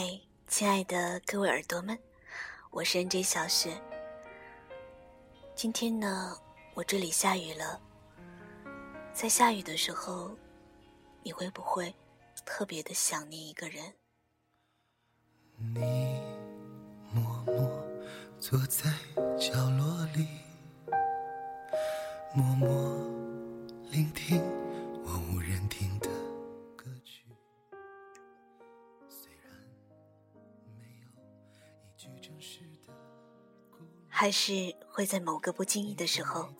嗨，亲爱的各位耳朵们，我是 N J 小雪。今天呢，我这里下雨了。在下雨的时候，你会不会特别的想念一个人？你默默坐在还是会在某个不经意的时候，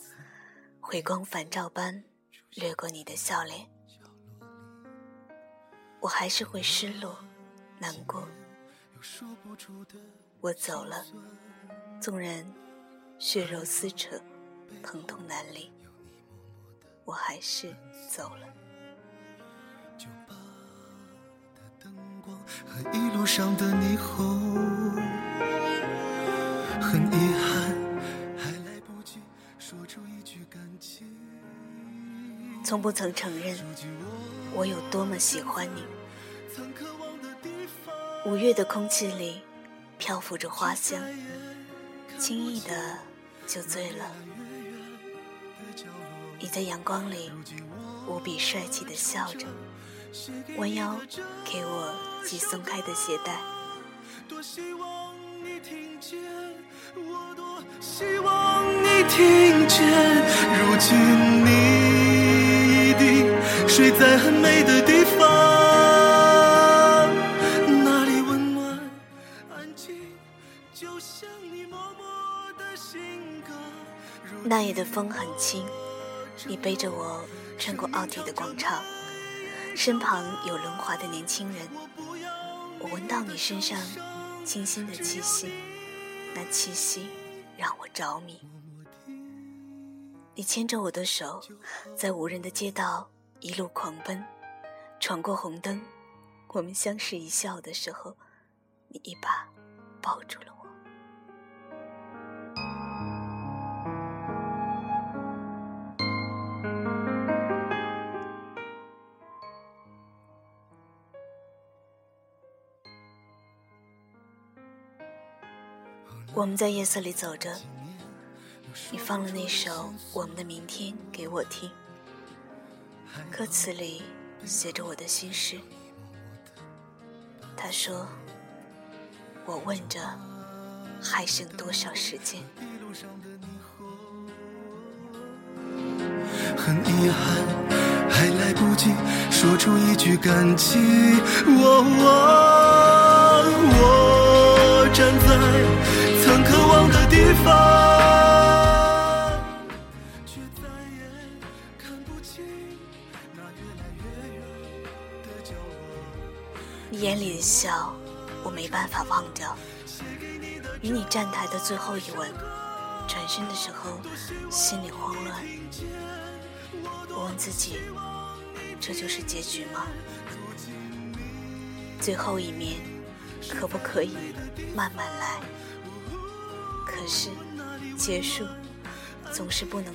回光返照般掠过你的笑脸？我还是会失落、难过。我走了，纵然血肉撕扯，疼痛难离，我还是走了。酒吧的灯光和一路上的霓虹，很遗憾，从不曾承认我有多么喜欢你。五月的空气里漂浮着花香，轻易的就醉了。你在阳光里无比帅气的笑着，弯腰给我系松开的鞋带。听见。如今你一定睡在很美的地方，那里温暖安静，就像你默默的性格。那夜的风很轻，你背着我穿过奥体的广场，身旁有轮滑的年轻人，我闻到你身上清新的气息，那气息让我着迷。你牵着我的手，在无人的街道一路狂奔，闯过红灯，我们相视一笑的时候，你一把抱住了我。我们在夜色里走着，你放了那首《我们的明天》给我听，歌词里写着我的心事。他说：“我问着，还剩多少时间？很遗憾，还来不及说出一句感激。我我我站在曾渴望的地方，眼里的笑，我没办法忘掉。与你站台的最后一吻，转身的时候，心里慌乱。我问自己，这就是结局吗？最后一面，可不可以慢慢来？可是，结束总是不能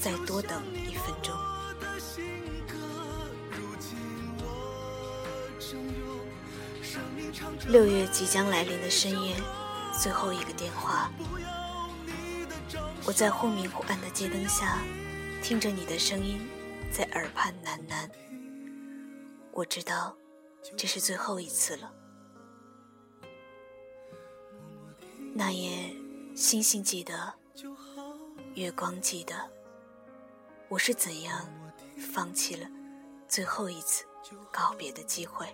再多等一分钟。六月即将来临的深夜，最后一个电话，我在忽明忽暗的街灯下，听着你的声音在耳畔喃喃。我知道，这是最后一次了。那夜，星星记得，月光记得，我是怎样放弃了最后一次告别的机会。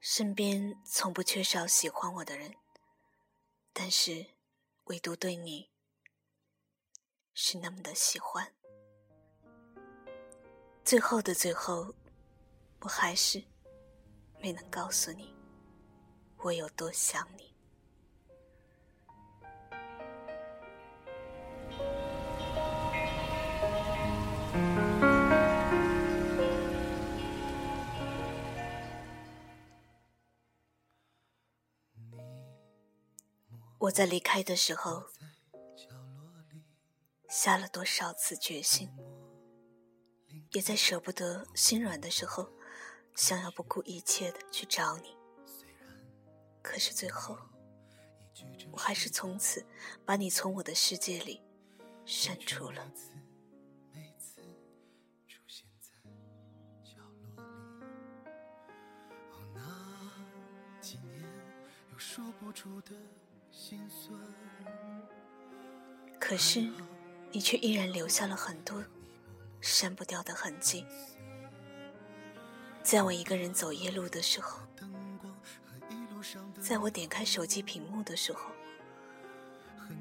身边从不缺少喜欢我的人，但是唯独对你是那么的喜欢。最后的最后，我还是没能告诉你我有多想你。我在离开的时候，下了多少次决心，也在舍不得、心软的时候，想要不顾一切的去找你。可是最后，我还是从此把你从我的世界里删除了。那几年，有说不出的可是，你却依然留下了很多删不掉的痕迹。在我一个人走夜路的时候。在我点开手机屏幕的时候，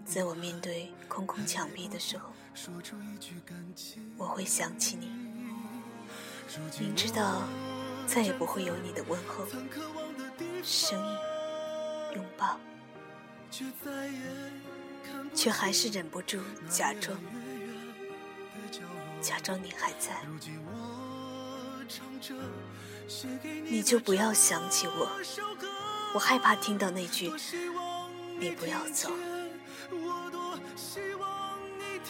在我面对空空墙壁的时候，我会想起你。明知道再也不会有你的问候、声音、拥抱，却还是忍不住假装，假装你还在。你就不要想起我。我害怕听到那句“你不要走”。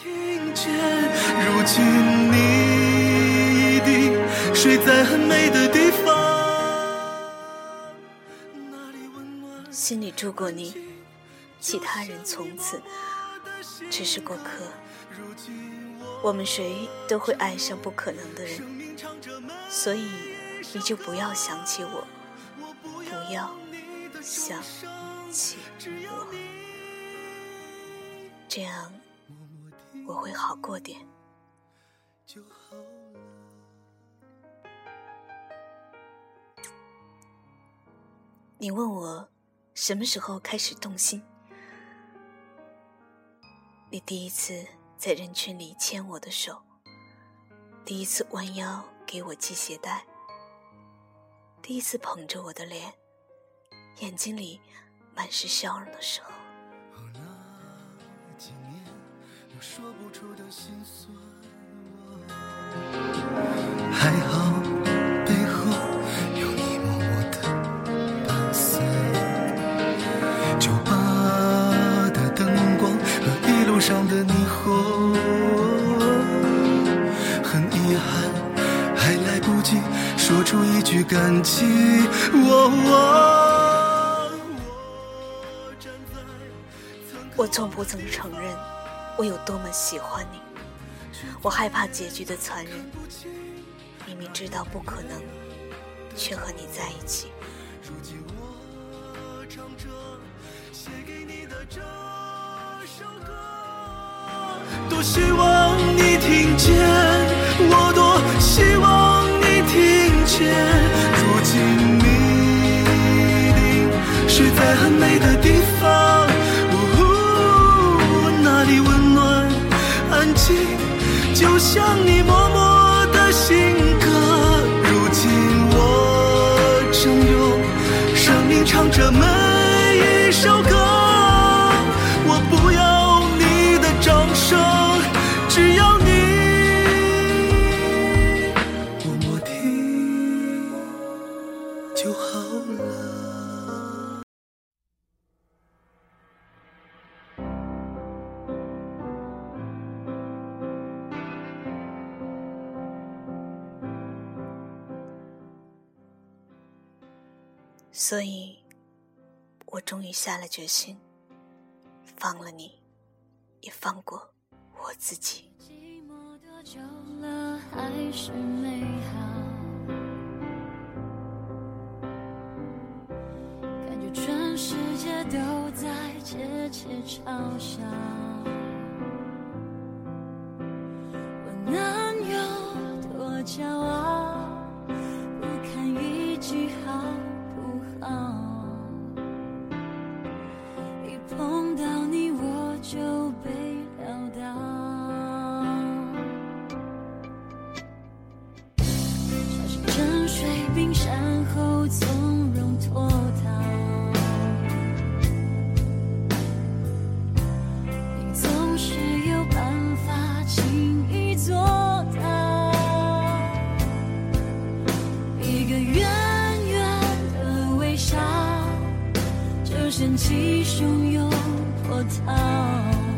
如今你一定睡在很美的地方。心里住过你，其他人从此只是过客。我们谁都会爱上不可能的人，所以你就不要想起我，不要。想起我，这样我会好过点。你问我什么时候开始动心？你第一次在人群里牵我的手，第一次弯腰给我系鞋带，第一次捧着我的脸。眼睛里满是笑容的时候，还好上的霓虹，很遗憾还来不及说出一句感激。我从不曾承认我有多么喜欢你，我害怕结局的残忍，明明知道不可能，却和你在一起。多希望你就好了。所以，我终于下了决心，放了你，也放过我自己。寂寞多久了，还是美好窃窃嘲笑，我能有多骄傲？不堪一句好不好。一碰到你我就被撂倒，小心沉睡冰山后升起汹涌。波涛。